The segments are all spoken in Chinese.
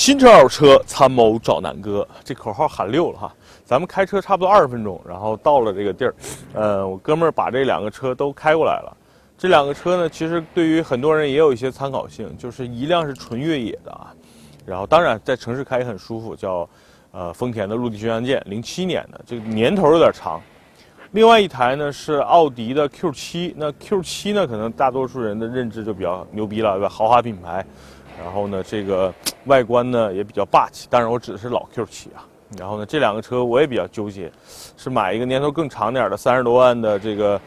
新车二手车参谋找南哥，这口号喊溜了哈。咱们开车差不多二十分钟，然后到了这个地儿。呃，我哥们儿把这两个车都开过来了。这两个车呢，其实对于很多人也有一些参考性，就是一辆是纯越野的啊，然后当然在城市开也很舒服，叫呃丰田的陆地巡洋舰，零七年的，这个年头有点长。另外一台呢是奥迪的 Q7，那 Q7 呢可能大多数人的认知就比较牛逼了，对吧？豪华品牌。然后呢，这个外观呢也比较霸气。但是，我指的是老 Q7 啊。然后呢，这两个车我也比较纠结，是买一个年头更长点的三十多万的这个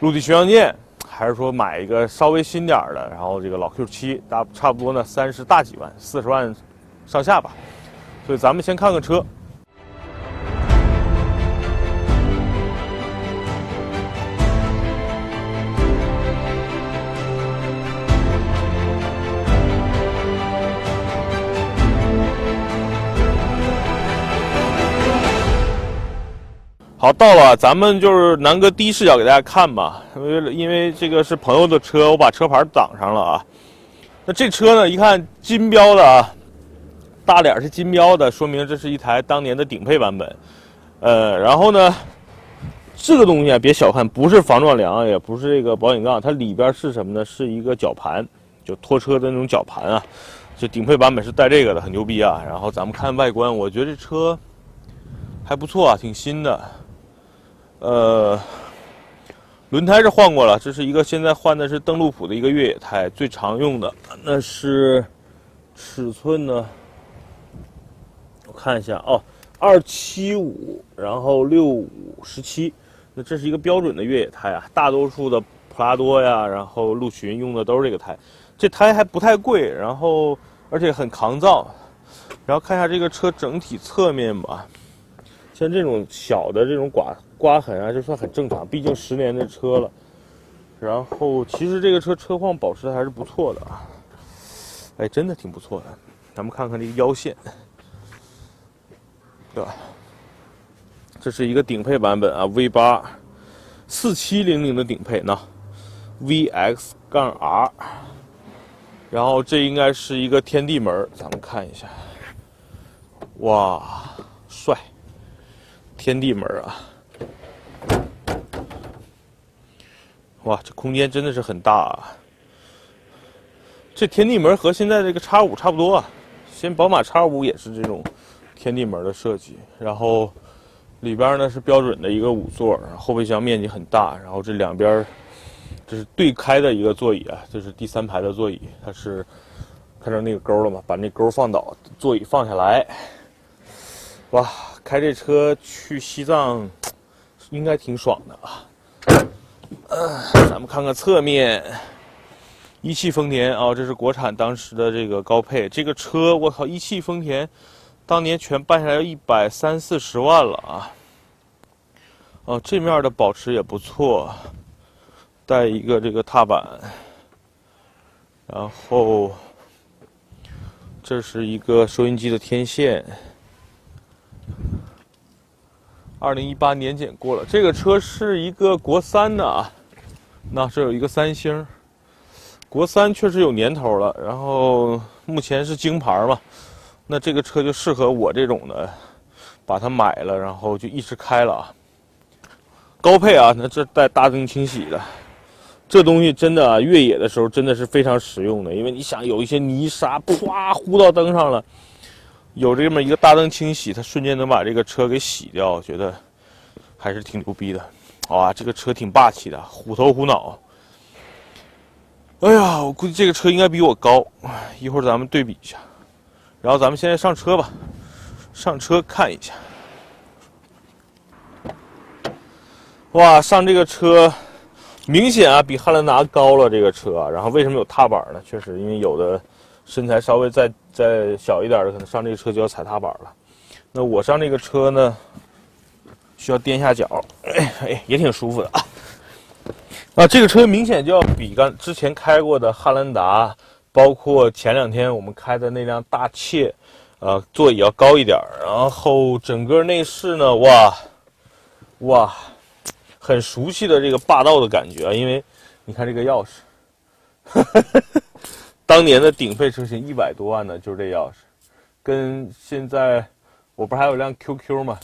陆地巡洋舰，还是说买一个稍微新点的，然后这个老 Q7，大差不多呢三十大几万，四十万上下吧。所以咱们先看看车。好，到了，咱们就是南哥第一视角给大家看吧，因为因为这个是朋友的车，我把车牌挡上了啊。那这车呢，一看金标的啊，大脸是金标的，说明这是一台当年的顶配版本。呃，然后呢，这个东西啊，别小看，不是防撞梁，也不是这个保险杠，它里边是什么呢？是一个绞盘，就拖车的那种绞盘啊。就顶配版本是带这个的，很牛逼啊。然后咱们看外观，我觉得这车还不错啊，挺新的。呃，轮胎是换过了，这是一个现在换的是邓禄普的一个越野胎，最常用的。那是尺寸呢，我看一下哦，二七五，然后六五十七，那这是一个标准的越野胎啊，大多数的普拉多呀，然后陆巡用的都是这个胎，这胎还不太贵，然后而且很抗造，然后看一下这个车整体侧面吧。像这种小的这种刮刮痕啊，就算很正常，毕竟十年的车了。然后其实这个车车况保持的还是不错的啊，哎，真的挺不错的。咱们看看这个腰线，对吧？这是一个顶配版本啊，V 八四七零零的顶配呢，VX 杠 R。然后这应该是一个天地门，咱们看一下，哇，帅！天地门啊！哇，这空间真的是很大啊！这天地门和现在这个叉五差不多啊。现宝马叉五也是这种天地门的设计，然后里边呢是标准的一个五座，后备箱面积很大，然后这两边这是对开的一个座椅啊，这是第三排的座椅，它是看到那个钩了吗？把那钩放倒，座椅放下来，哇！开这车去西藏，应该挺爽的啊。呃，咱们看看侧面，一汽丰田啊，这是国产当时的这个高配。这个车我靠，一汽丰田当年全办下来要一百三四十万了啊。哦，这面的保持也不错，带一个这个踏板，然后这是一个收音机的天线。二零一八年检过了，这个车是一个国三的啊，那这有一个三星，国三确实有年头了，然后目前是京牌嘛，那这个车就适合我这种的，把它买了，然后就一直开了啊。高配啊，那这带大灯清洗的，这东西真的啊越野的时候真的是非常实用的，因为你想有一些泥沙，啪呼到灯上了。有这么一个大灯清洗，它瞬间能把这个车给洗掉，觉得还是挺牛逼的。哇，这个车挺霸气的，虎头虎脑。哎呀，我估计这个车应该比我高。一会儿咱们对比一下，然后咱们现在上车吧，上车看一下。哇，上这个车明显啊比汉兰达高了。这个车，然后为什么有踏板呢？确实，因为有的。身材稍微再再小一点的，可能上这个车就要踩踏板了。那我上这个车呢，需要踮下脚，哎，也挺舒服的啊。啊，这个车明显就要比刚之前开过的汉兰达，包括前两天我们开的那辆大切，呃，座椅要高一点。然后整个内饰呢，哇，哇，很熟悉的这个霸道的感觉啊，因为你看这个钥匙。当年的顶配车型一百多万呢，就是这钥匙，跟现在我不是还有辆 QQ 吗？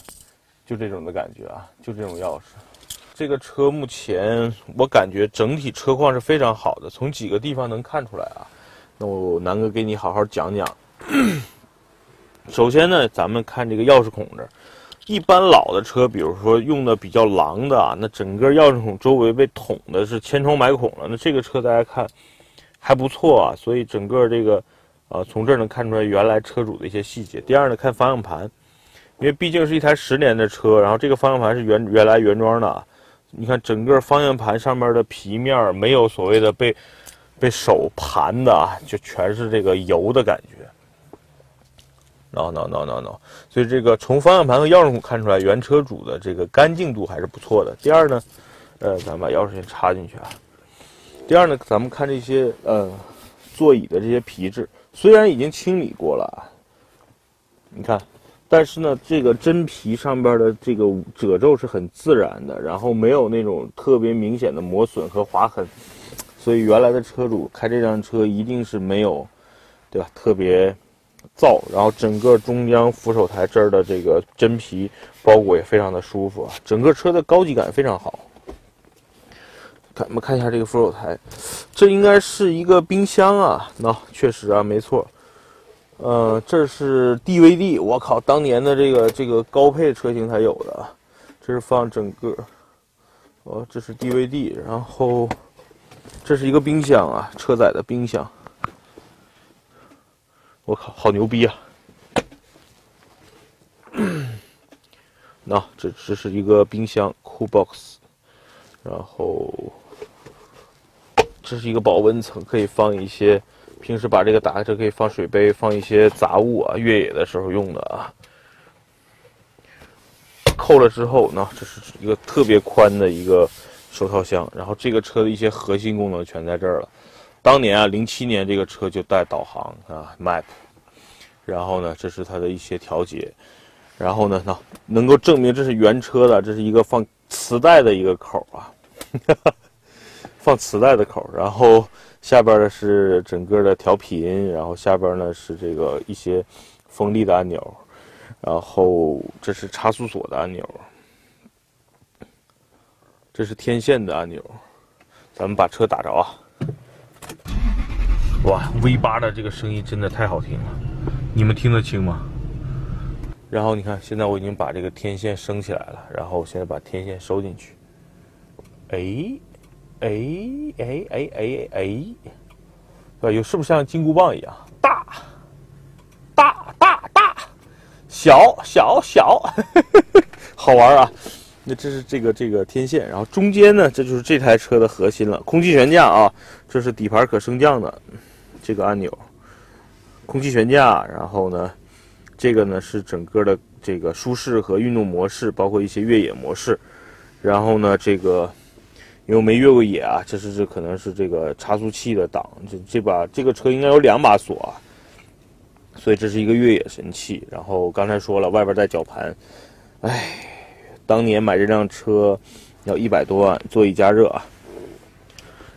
就这种的感觉啊，就这种钥匙。这个车目前我感觉整体车况是非常好的，从几个地方能看出来啊。那我南哥给你好好讲讲。首先呢，咱们看这个钥匙孔这儿，一般老的车，比如说用的比较狼的啊，那整个钥匙孔周围被捅的是千疮百孔了。那这个车大家看还不错啊，所以整个这个，呃，从这儿能看出来原来车主的一些细节。第二呢，看方向盘，因为毕竟是一台十年的车，然后这个方向盘是原原来原装的，你看整个方向盘上面的皮面没有所谓的被被手盘的啊，就全是这个油的感觉。no no no no no，所以这个从方向盘和钥匙孔看出来，原车主的这个干净度还是不错的。第二呢，呃，咱们把钥匙先插进去啊。第二呢，咱们看这些呃座椅的这些皮质，虽然已经清理过了，你看，但是呢，这个真皮上边的这个褶皱是很自然的，然后没有那种特别明显的磨损和划痕，所以原来的车主开这辆车一定是没有，对吧？特别。燥，然后整个中央扶手台这儿的这个真皮包裹也非常的舒服啊，整个车的高级感非常好。看，我们看一下这个扶手台，这应该是一个冰箱啊，那确实啊，没错。呃，这是 DVD，我靠，当年的这个这个高配车型才有的，这是放整个，哦，这是 DVD，然后这是一个冰箱啊，车载的冰箱。我靠，好牛逼啊！那这这是一个冰箱，Cool Box，然后这是一个保温层，可以放一些平时把这个打开，这可以放水杯，放一些杂物啊，越野的时候用的啊。扣了之后，那这是一个特别宽的一个手套箱，然后这个车的一些核心功能全在这儿了。当年啊，零七年这个车就带导航啊，Map，然后呢，这是它的一些调节，然后呢，那能够证明这是原车的，这是一个放磁带的一个口啊，放磁带的口，然后下边的是整个的调频，然后下边呢是这个一些风力的按钮，然后这是差速锁的按钮，这是天线的按钮，咱们把车打着啊。哇，V 八的这个声音真的太好听了，你们听得清吗？然后你看，现在我已经把这个天线升起来了，然后我现在把天线收进去。哎，哎，哎，哎，哎，哎，对有是不是像金箍棒一样大？大大大，小小小，好玩啊！那这是这个这个天线，然后中间呢，这就是这台车的核心了，空气悬架啊，这是底盘可升降的。这个按钮，空气悬架，然后呢，这个呢是整个的这个舒适和运动模式，包括一些越野模式。然后呢，这个因为没越过野啊，这是这可能是这个差速器的档。这这把这个车应该有两把锁，啊，所以这是一个越野神器。然后刚才说了，外边带绞盘，哎，当年买这辆车要一百多万，座椅加热啊。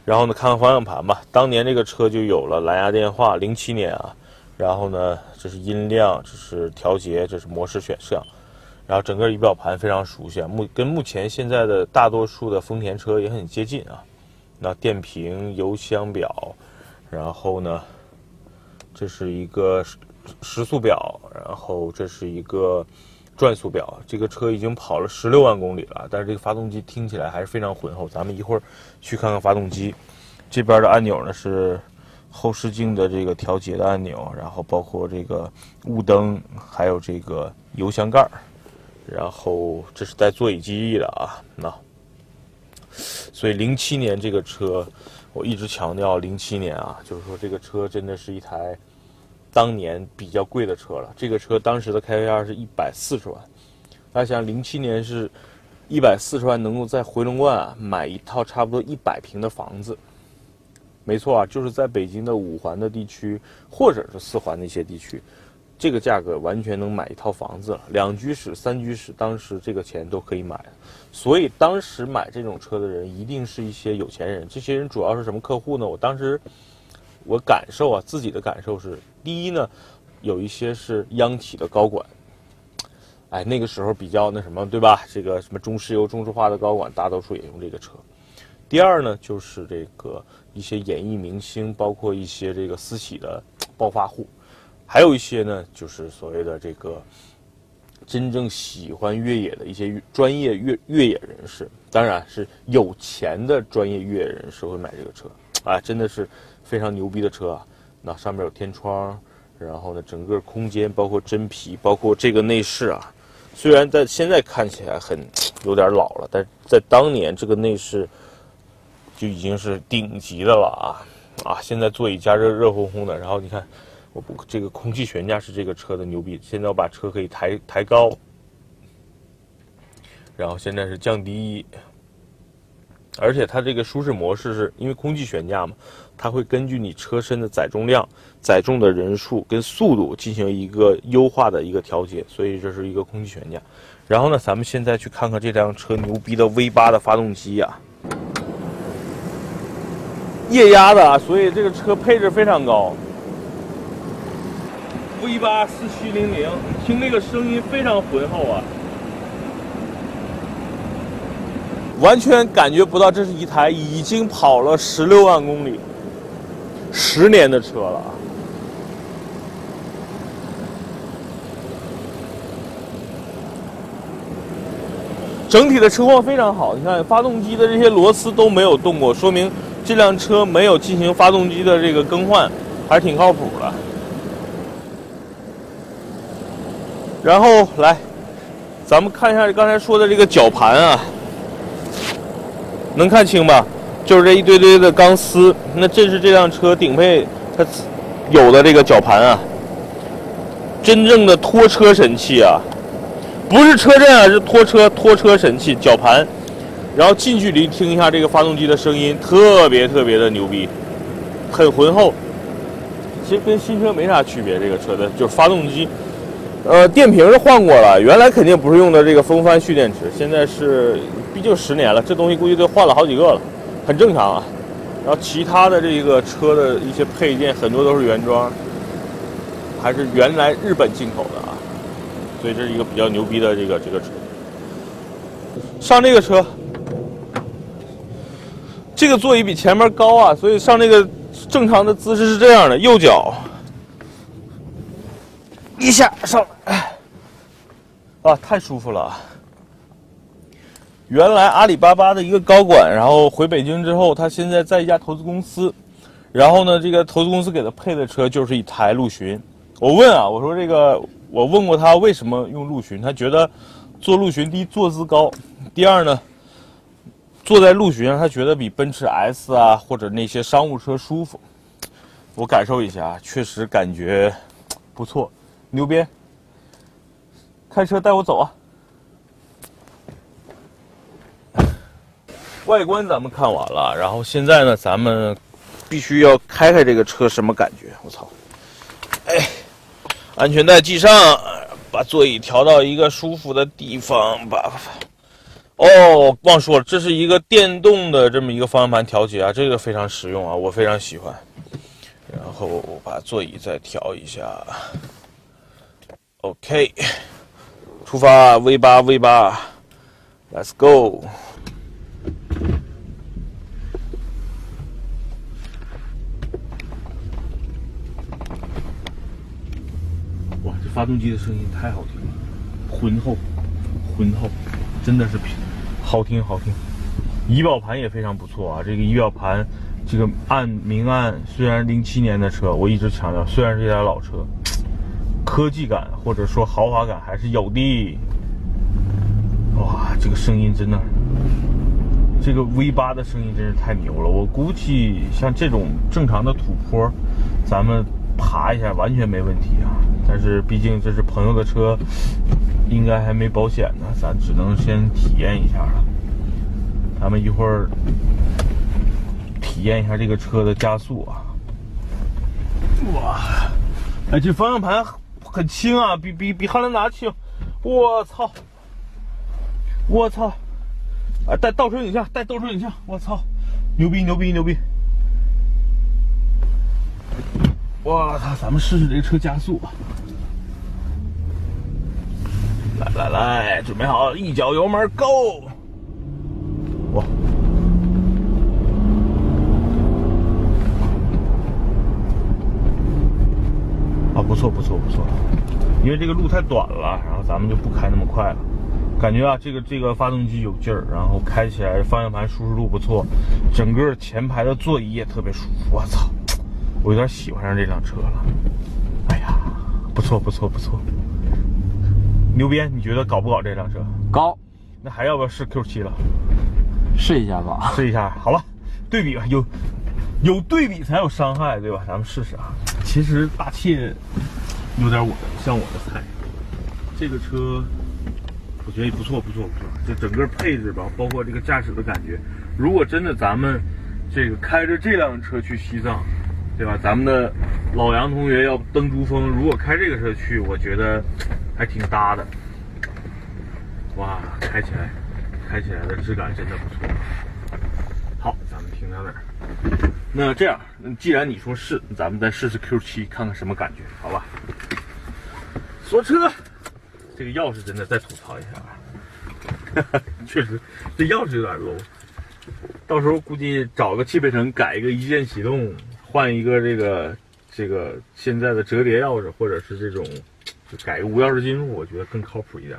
然后呢，看看方向盘吧。当年这个车就有了蓝牙电话，零七年啊。然后呢，这是音量，这是调节，这是模式选项。然后整个仪表盘非常熟悉啊，目跟目前现在的大多数的丰田车也很接近啊。那电瓶、油箱表，然后呢，这是一个时时速表，然后这是一个。转速表，这个车已经跑了十六万公里了，但是这个发动机听起来还是非常浑厚。咱们一会儿去看看发动机。这边的按钮呢是后视镜的这个调节的按钮，然后包括这个雾灯，还有这个油箱盖儿然后这是带座椅记忆的啊，那所以零七年这个车，我一直强调零七年啊，就是说这个车真的是一台。当年比较贵的车了，这个车当时的开价是一百四十万。大家想，零七年是一百四十万能够在回龙观啊买一套差不多一百平的房子，没错啊，就是在北京的五环的地区或者是四环的一些地区，这个价格完全能买一套房子了，两居室、三居室，当时这个钱都可以买。所以当时买这种车的人一定是一些有钱人。这些人主要是什么客户呢？我当时。我感受啊，自己的感受是：第一呢，有一些是央企的高管。哎，那个时候比较那什么，对吧？这个什么中石油、中石化的高管，大多数也用这个车。第二呢，就是这个一些演艺明星，包括一些这个私企的暴发户，还有一些呢，就是所谓的这个真正喜欢越野的一些专业越越野人士，当然是有钱的专业越野人士会买这个车。啊，真的是非常牛逼的车啊！那上面有天窗，然后呢，整个空间包括真皮，包括这个内饰啊。虽然在现在看起来很有点老了，但在当年这个内饰就已经是顶级的了啊啊！现在座椅加热热烘烘的，然后你看，我不这个空气悬架是这个车的牛逼。现在我把车可以抬抬高，然后现在是降低，而且它这个舒适模式是因为空气悬架嘛，它会根据你车身的载重量。载重的人数跟速度进行一个优化的一个调节，所以这是一个空气悬架。然后呢，咱们现在去看看这辆车牛逼的 V 八的发动机啊，液压的啊，所以这个车配置非常高。V 八四七零零，听那个声音非常浑厚啊，完全感觉不到这是一台已经跑了十六万公里、十年的车了啊。整体的车况非常好，你看发动机的这些螺丝都没有动过，说明这辆车没有进行发动机的这个更换，还是挺靠谱的。然后来，咱们看一下刚才说的这个绞盘啊，能看清吧？就是这一堆堆的钢丝，那这是这辆车顶配它有的这个绞盘啊，真正的拖车神器啊。不是车震啊，是拖车拖车神器绞盘，然后近距离听一下这个发动机的声音，特别特别的牛逼，很浑厚。其实跟新车没啥区别，这个车的就是发动机，呃，电瓶是换过了，原来肯定不是用的这个风帆蓄电池，现在是，毕竟十年了，这东西估计都换了好几个了，很正常啊。然后其他的这个车的一些配件很多都是原装，还是原来日本进口的啊。所以这是一个比较牛逼的这个这个车。上这个车，这个座椅比前面高啊，所以上这个正常的姿势是这样的：右脚一下上来，啊，太舒服了。原来阿里巴巴的一个高管，然后回北京之后，他现在在一家投资公司，然后呢，这个投资公司给他配的车就是一台陆巡。我问啊，我说这个。我问过他为什么用陆巡，他觉得坐陆巡第一坐姿高，第二呢，坐在陆巡上他觉得比奔驰 S 啊或者那些商务车舒服。我感受一下，确实感觉不错，牛逼！开车带我走啊！外观咱们看完了，然后现在呢，咱们必须要开开这个车，什么感觉？我操！哎。安全带系上，把座椅调到一个舒服的地方。把哦，忘说了，这是一个电动的这么一个方向盘调节啊，这个非常实用啊，我非常喜欢。然后我把座椅再调一下。OK，出发，V 八 V 八，Let's go。哇，这发动机的声音太好听了，浑厚，浑厚，真的是好听好听。仪表盘也非常不错啊，这个仪表盘，这个暗明暗，虽然零七年的车，我一直强调，虽然是一台老车，科技感或者说豪华感还是有的。哇，这个声音真的，这个 V 八的声音真是太牛了。我估计像这种正常的土坡，咱们爬一下完全没问题啊。但是毕竟这是朋友的车，应该还没保险呢，咱只能先体验一下了。咱们一会儿体验一下这个车的加速啊！哇，哎，这方向盘很轻啊，比比比汉兰达轻。我操！我操！啊，带倒车影像，带倒车影像，我操！牛逼牛逼牛逼！我操，咱们试试这个车加速啊！来来，准备好，一脚油门，Go！哇！啊，不错不错不错，因为这个路太短了，然后咱们就不开那么快了。感觉啊，这个这个发动机有劲儿，然后开起来方向盘舒适度不错，整个前排的座椅也特别舒服。我操，我有点喜欢上这辆车了。哎呀，不错不错不错。牛鞭，你觉得搞不搞这辆车？搞。那还要不要试 Q7 了？试一下吧。试一下，好了，对比吧，有有对比才有伤害，对吧？咱们试试啊。其实大切有点我的像我的菜，这个车。我觉得不错，不错，不错。就整个配置吧，包括这个驾驶的感觉，如果真的咱们这个开着这辆车去西藏，对吧？咱们的老杨同学要登珠峰，如果开这个车去，我觉得还挺搭的。哇，开起来，开起来的质感真的不错。好，咱们停在那儿。那这样，既然你说是，咱们再试试 Q7，看看什么感觉，好吧？锁车。这个钥匙真的再吐槽一下啊，确实这钥匙有点 low。到时候估计找个汽配城改一个一键启动，换一个这个这个现在的折叠钥匙，或者是这种就改个无钥匙进入，我觉得更靠谱一点。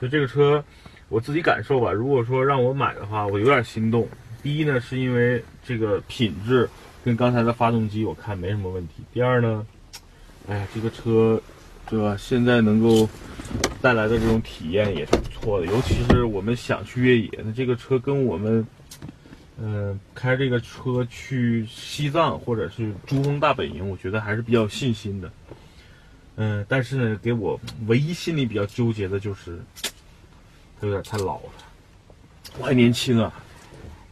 就这个车我自己感受吧，如果说让我买的话，我有点心动。第一呢，是因为这个品质跟刚才的发动机我看没什么问题。第二呢，哎呀，这个车。对吧？现在能够带来的这种体验也是不错的，尤其是我们想去越野，那这个车跟我们，嗯，开这个车去西藏或者是珠峰大本营，我觉得还是比较信心的。嗯，但是呢，给我唯一心里比较纠结的就是，他有点太老了。我还年轻啊，